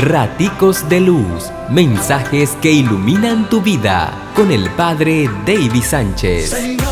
Raticos de Luz, mensajes que iluminan tu vida con el Padre David Sánchez. Señor,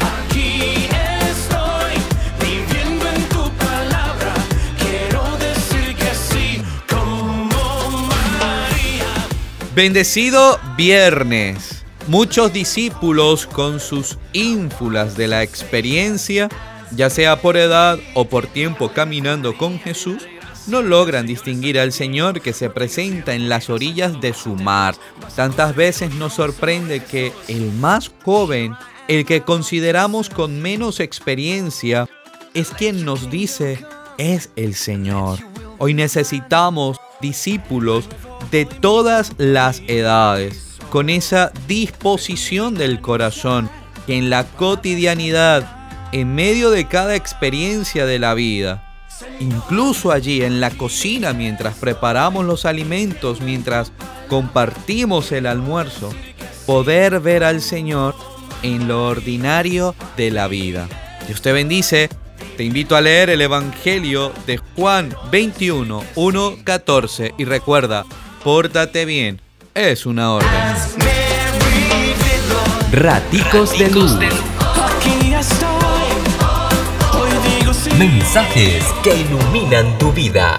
aquí estoy, viviendo en tu palabra. Quiero decir que sí, como María. Bendecido viernes. Muchos discípulos con sus ínfulas de la experiencia, ya sea por edad o por tiempo caminando con Jesús, no logran distinguir al Señor que se presenta en las orillas de su mar. Tantas veces nos sorprende que el más joven, el que consideramos con menos experiencia, es quien nos dice, es el Señor. Hoy necesitamos discípulos de todas las edades, con esa disposición del corazón que en la cotidianidad, en medio de cada experiencia de la vida, incluso allí en la cocina mientras preparamos los alimentos, mientras compartimos el almuerzo, poder ver al Señor en lo ordinario de la vida. Dios te bendice. Te invito a leer el Evangelio de Juan 21, 1, 14 y recuerda, pórtate bien, es una orden. Raticos de Luz, mensajes que iluminan tu vida